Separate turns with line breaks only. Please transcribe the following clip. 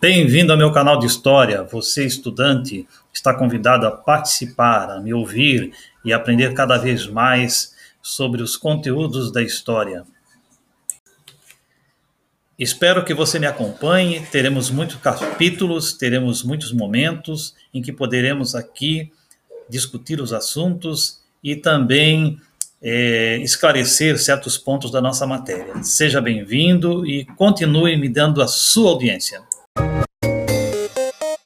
Bem-vindo ao meu canal de História. Você, estudante, está convidado a participar, a me ouvir e aprender cada vez mais sobre os conteúdos da história. Espero que você me acompanhe. Teremos muitos capítulos, teremos muitos momentos em que poderemos aqui discutir os assuntos e também é, esclarecer certos pontos da nossa matéria. Seja bem-vindo e continue me dando a sua audiência.